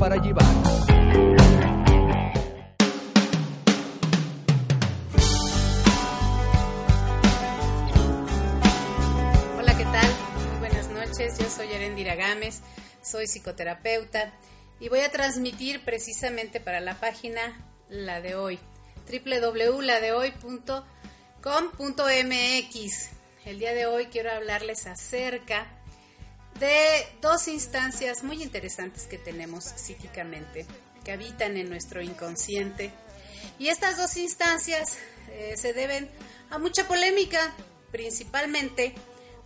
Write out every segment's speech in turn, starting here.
Para llevar. Hola, ¿qué tal? Muy buenas noches. Yo soy Arendira Gámez, soy psicoterapeuta y voy a transmitir precisamente para la página La de Hoy, www.ladehoy.com.mx. El día de hoy quiero hablarles acerca de dos instancias muy interesantes que tenemos psíquicamente, que habitan en nuestro inconsciente. Y estas dos instancias eh, se deben a mucha polémica, principalmente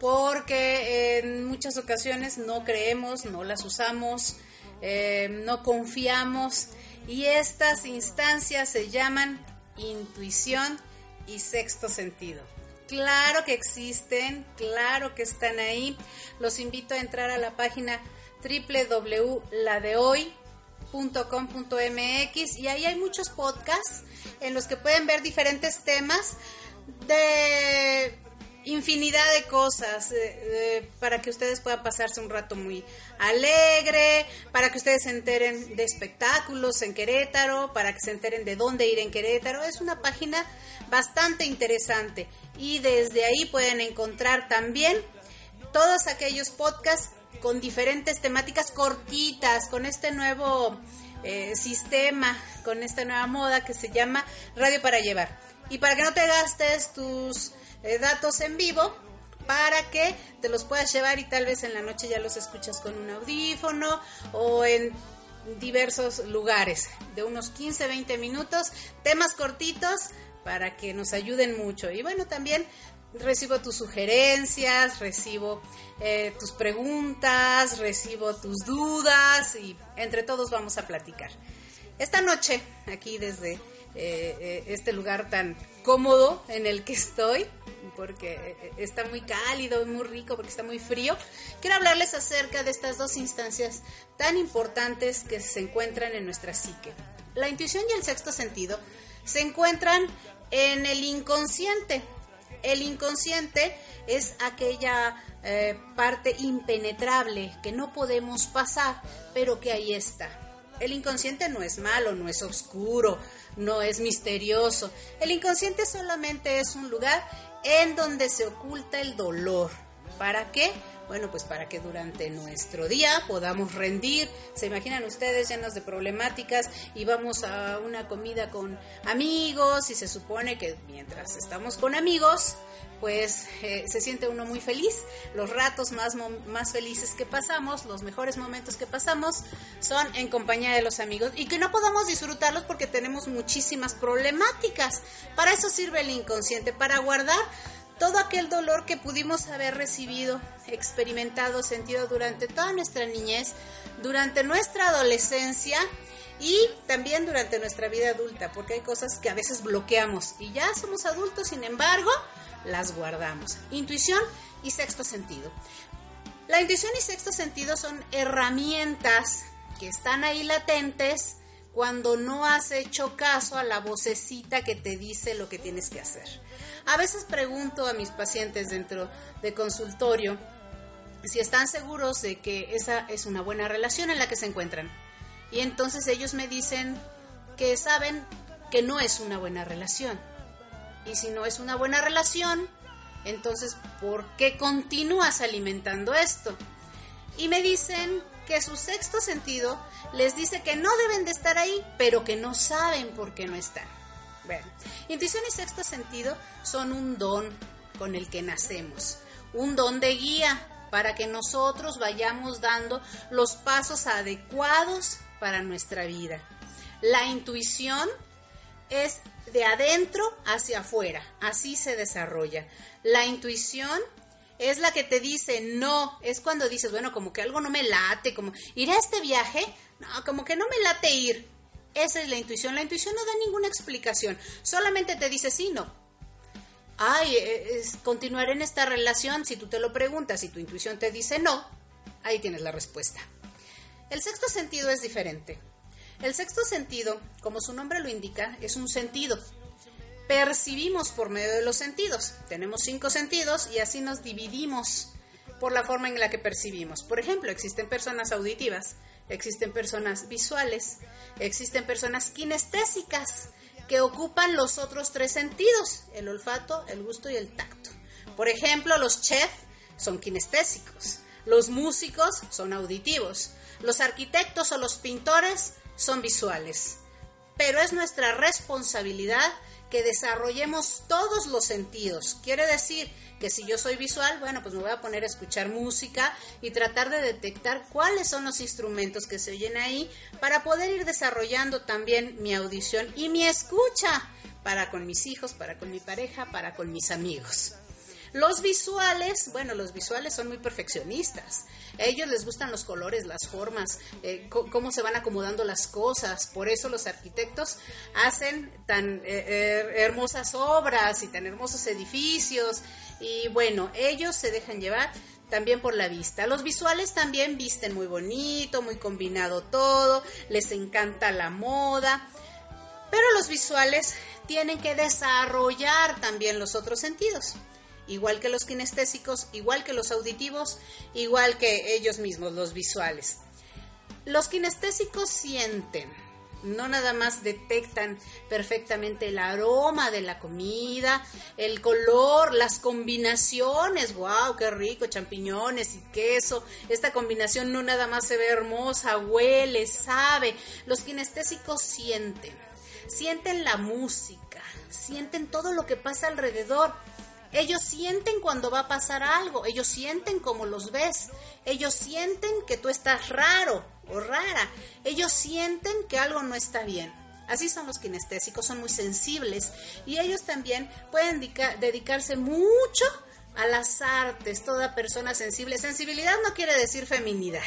porque en muchas ocasiones no creemos, no las usamos, eh, no confiamos y estas instancias se llaman intuición y sexto sentido. Claro que existen, claro que están ahí. Los invito a entrar a la página www.ladehoy.com.mx y ahí hay muchos podcasts en los que pueden ver diferentes temas de infinidad de cosas eh, eh, para que ustedes puedan pasarse un rato muy alegre, para que ustedes se enteren de espectáculos en Querétaro, para que se enteren de dónde ir en Querétaro. Es una página bastante interesante y desde ahí pueden encontrar también todos aquellos podcasts con diferentes temáticas cortitas, con este nuevo eh, sistema, con esta nueva moda que se llama Radio para Llevar. Y para que no te gastes tus eh, datos en vivo, para que te los puedas llevar y tal vez en la noche ya los escuchas con un audífono o en diversos lugares, de unos 15, 20 minutos, temas cortitos para que nos ayuden mucho. Y bueno, también recibo tus sugerencias, recibo eh, tus preguntas, recibo tus dudas y entre todos vamos a platicar. Esta noche, aquí desde eh, este lugar tan cómodo en el que estoy, porque está muy cálido muy rico, porque está muy frío, quiero hablarles acerca de estas dos instancias tan importantes que se encuentran en nuestra psique. La intuición y el sexto sentido se encuentran en el inconsciente. El inconsciente es aquella eh, parte impenetrable que no podemos pasar, pero que ahí está. El inconsciente no es malo, no es oscuro, no es misterioso. El inconsciente solamente es un lugar en donde se oculta el dolor. ¿Para qué? Bueno, pues para que durante nuestro día podamos rendir. Se imaginan ustedes llenos de problemáticas y vamos a una comida con amigos y se supone que mientras estamos con amigos, pues eh, se siente uno muy feliz. Los ratos más, más felices que pasamos, los mejores momentos que pasamos, son en compañía de los amigos y que no podamos disfrutarlos porque tenemos muchísimas problemáticas. Para eso sirve el inconsciente, para guardar todo aquel dolor que pudimos haber recibido, experimentado, sentido durante toda nuestra niñez, durante nuestra adolescencia y también durante nuestra vida adulta, porque hay cosas que a veces bloqueamos y ya somos adultos, sin embargo, las guardamos. Intuición y sexto sentido. La intuición y sexto sentido son herramientas que están ahí latentes cuando no has hecho caso a la vocecita que te dice lo que tienes que hacer. A veces pregunto a mis pacientes dentro de consultorio si están seguros de que esa es una buena relación en la que se encuentran. Y entonces ellos me dicen que saben que no es una buena relación. Y si no es una buena relación, entonces ¿por qué continúas alimentando esto? Y me dicen que su sexto sentido les dice que no deben de estar ahí, pero que no saben por qué no están. Bueno, intuición y sexto sentido son un don con el que nacemos, un don de guía para que nosotros vayamos dando los pasos adecuados para nuestra vida. La intuición es de adentro hacia afuera, así se desarrolla. La intuición es la que te dice no, es cuando dices, bueno, como que algo no me late, como ir a este viaje, no, como que no me late ir. Esa es la intuición. La intuición no da ninguna explicación, solamente te dice sí, no. Ay, eh, es, continuar en esta relación, si tú te lo preguntas y tu intuición te dice no, ahí tienes la respuesta. El sexto sentido es diferente. El sexto sentido, como su nombre lo indica, es un sentido. Percibimos por medio de los sentidos. Tenemos cinco sentidos y así nos dividimos por la forma en la que percibimos. Por ejemplo, existen personas auditivas, existen personas visuales, existen personas kinestésicas que ocupan los otros tres sentidos, el olfato, el gusto y el tacto. Por ejemplo, los chefs son kinestésicos, los músicos son auditivos, los arquitectos o los pintores son visuales. Pero es nuestra responsabilidad que desarrollemos todos los sentidos. Quiere decir que si yo soy visual, bueno, pues me voy a poner a escuchar música y tratar de detectar cuáles son los instrumentos que se oyen ahí para poder ir desarrollando también mi audición y mi escucha para con mis hijos, para con mi pareja, para con mis amigos. Los visuales, bueno, los visuales son muy perfeccionistas. A ellos les gustan los colores, las formas, eh, cómo se van acomodando las cosas. Por eso los arquitectos hacen tan eh, hermosas obras y tan hermosos edificios. Y bueno, ellos se dejan llevar también por la vista. Los visuales también visten muy bonito, muy combinado todo, les encanta la moda. Pero los visuales tienen que desarrollar también los otros sentidos igual que los kinestésicos, igual que los auditivos, igual que ellos mismos, los visuales. Los kinestésicos sienten, no nada más detectan perfectamente el aroma de la comida, el color, las combinaciones, wow, qué rico, champiñones y queso. Esta combinación no nada más se ve hermosa, huele, sabe. Los kinestésicos sienten, sienten la música, sienten todo lo que pasa alrededor ellos sienten cuando va a pasar algo, ellos sienten como los ves, ellos sienten que tú estás raro o rara, ellos sienten que algo no está bien. Así son los kinestésicos, son muy sensibles y ellos también pueden dedicarse mucho a las artes, toda persona sensible. Sensibilidad no quiere decir feminidad,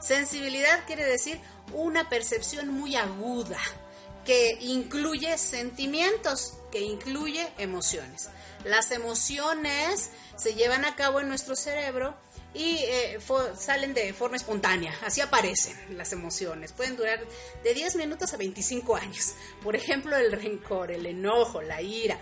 sensibilidad quiere decir una percepción muy aguda que incluye sentimientos, que incluye emociones. Las emociones se llevan a cabo en nuestro cerebro y eh, salen de forma espontánea, así aparecen las emociones. Pueden durar de 10 minutos a 25 años. Por ejemplo, el rencor, el enojo, la ira.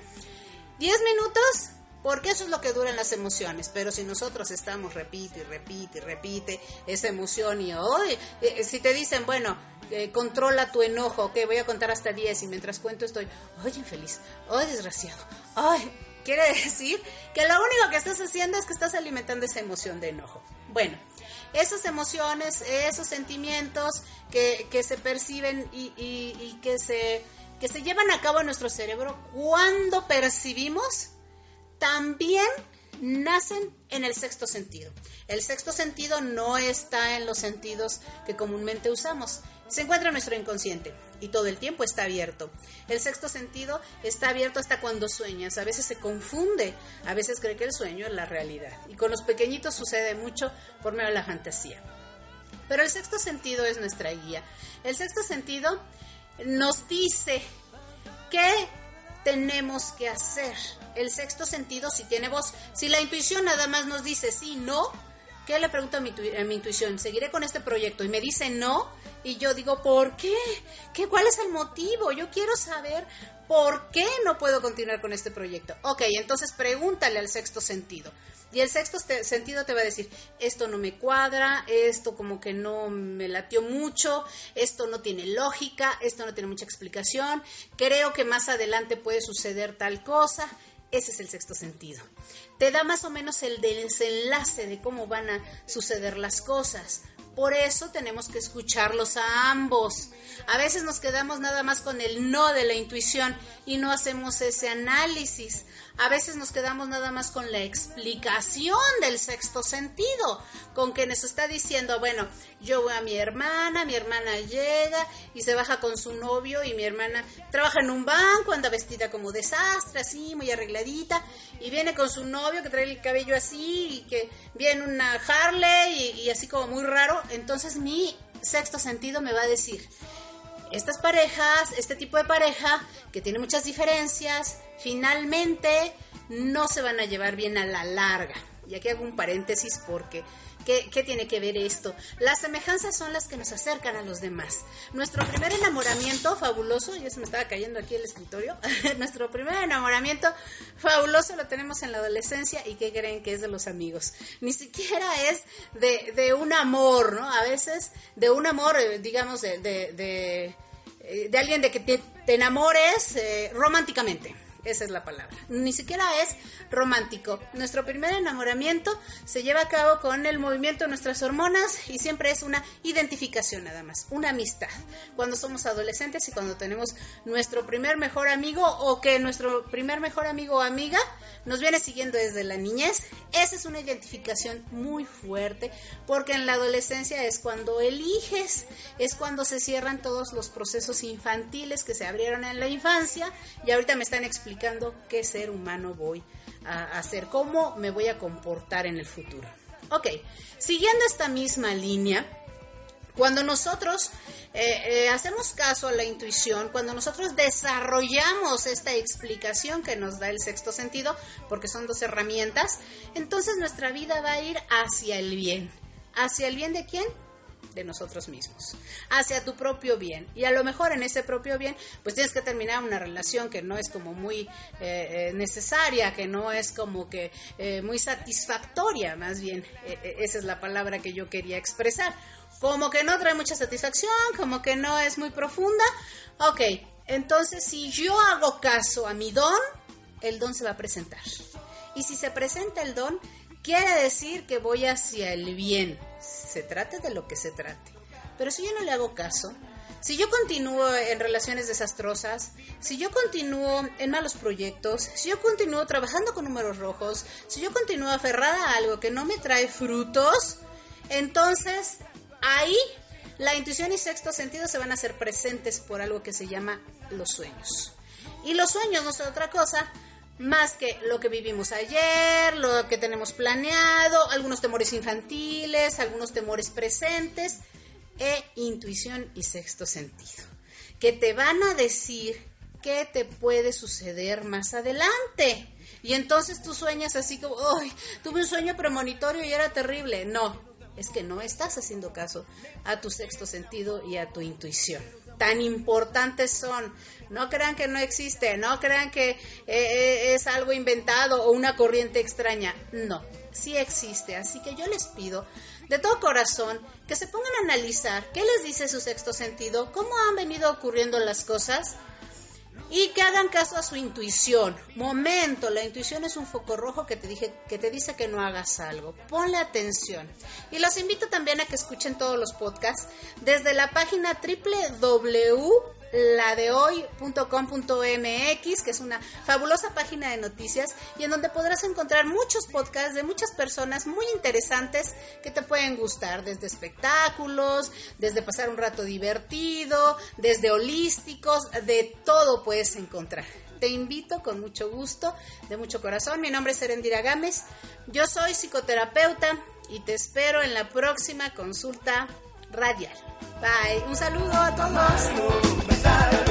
10 minutos porque eso es lo que duran las emociones. Pero si nosotros estamos, repite y repite y repite esa emoción y hoy, eh, si te dicen, bueno, eh, controla tu enojo, que voy a contar hasta 10 y mientras cuento estoy, ay, infeliz, ay, desgraciado, ay, Quiere decir que lo único que estás haciendo es que estás alimentando esa emoción de enojo. Bueno, esas emociones, esos sentimientos que, se perciben y, que, se, que se llevan a cabo en nuestro cerebro cuando percibimos, también nacen en el sexto sentido. El sexto sentido no está en los sentidos que comúnmente usamos se encuentra en nuestro inconsciente y todo el tiempo está abierto. El sexto sentido está abierto hasta cuando sueñas. A veces se confunde, a veces cree que el sueño es la realidad. Y con los pequeñitos sucede mucho por medio de la fantasía. Pero el sexto sentido es nuestra guía. El sexto sentido nos dice qué tenemos que hacer. El sexto sentido si tiene voz. Si la intuición nada más nos dice sí, no, ¿qué le pregunto a mi, a mi intuición? ¿Seguiré con este proyecto? Y me dice no, y yo digo, ¿por qué? qué? ¿Cuál es el motivo? Yo quiero saber por qué no puedo continuar con este proyecto. Ok, entonces pregúntale al sexto sentido. Y el sexto sentido te va a decir, esto no me cuadra, esto como que no me latió mucho, esto no tiene lógica, esto no tiene mucha explicación, creo que más adelante puede suceder tal cosa. Ese es el sexto sentido. Te da más o menos el desenlace de cómo van a suceder las cosas. Por eso tenemos que escucharlos a ambos. A veces nos quedamos nada más con el no de la intuición y no hacemos ese análisis. a veces nos quedamos nada más con la explicación del sexto sentido, con que nos está diciendo, bueno, yo voy a mi hermana, mi hermana llega y se baja con su novio y mi hermana trabaja en un banco, anda vestida como desastre, así, muy arregladita, y viene con su novio que trae el cabello así y que viene una Harley y, y así como muy raro, entonces mi sexto sentido me va a decir, estas parejas, este tipo de pareja, que tiene muchas diferencias, finalmente no se van a llevar bien a la larga. Y aquí hago un paréntesis porque ¿Qué, tiene que ver esto? Las semejanzas son las que nos acercan a los demás. Nuestro primer enamoramiento fabuloso, ya se me estaba cayendo aquí el escritorio, nuestro primer enamoramiento fabuloso lo tenemos en la adolescencia y ¿qué creen que es de los amigos? Ni siquiera es de, un amor, ¿no? A veces de un amor, eh, digamos, de, de, eh, de, alguien de que te, enamores eh, románticamente esa es la palabra. Ni siquiera es romántico. Nuestro primer enamoramiento se lleva a cabo con el movimiento de nuestras hormonas y siempre es una identificación nada más, una amistad. Cuando somos adolescentes y cuando tenemos nuestro primer mejor amigo o que nuestro primer mejor amigo o amiga nos viene siguiendo desde la niñez, esa es una identificación muy fuerte porque en la adolescencia es cuando eliges, es cuando se cierran todos los procesos infantiles que se abrieron en la infancia y ahorita me están explicando qué ser humano voy a hacer, cómo me voy a comportar en el futuro. Ok, siguiendo esta misma línea, cuando nosotros eh, eh, hacemos caso a la intuición, cuando nosotros desarrollamos esta explicación que nos da el sexto sentido, porque son dos herramientas, entonces nuestra vida va a ir hacia el bien. ¿Hacia el bien de quién? De nosotros mismos, hacia tu propio bien. Y a lo mejor en ese propio bien, pues tienes que terminar una relación que no es como muy eh, eh, necesaria, que no es como que eh, muy satisfactoria, más bien, esa es la palabra que yo quería expresar. Como que no trae mucha satisfacción, como que no es muy profunda. Ok, entonces si yo hago caso a mi don, el don se va a presentar. Y si se presenta el don, quiere decir que voy hacia el bien se trate de lo que se trate. Pero si yo no le hago caso, si yo continúo en relaciones desastrosas, si yo continúo en malos proyectos, si yo continúo trabajando con números rojos, si yo continúo aferrada a algo que no me trae frutos, entonces ahí la intuición y sexto sentido se van a hacer presentes por algo que se llama los sueños. Y los sueños no son otra cosa más que lo que vivimos ayer, lo que tenemos planeado, algunos temores infantiles, algunos temores presentes, e intuición y sexto sentido, que te van a decir qué te puede suceder más adelante. Y entonces tú sueñas así como, ¡ay! Tuve un sueño premonitorio y era terrible. No, es que no estás haciendo caso a tu sexto sentido y a tu intuición tan importantes son. No crean que no existe, no crean que eh, eh, es algo inventado o una corriente extraña. No, sí existe. Así que yo les pido de todo corazón que se pongan a analizar qué les dice su sexto sentido, cómo han venido ocurriendo las cosas y que hagan caso a su intuición. Momento, la intuición es un foco rojo que te, dije, que te dice que no hagas algo. Ponle atención. Y los invito también a que escuchen todos los podcasts desde la página www ladehoy.com.mx, que es una fabulosa página de noticias y en donde podrás encontrar muchos podcasts de muchas personas muy interesantes que te pueden gustar, desde espectáculos, desde pasar un rato divertido, desde holísticos, de todo puedes encontrar. Te invito con mucho gusto, de mucho corazón. Mi nombre es Erendira Gámez, yo soy psicoterapeuta y te espero en la próxima consulta radial. Bye. Un saludo a todos.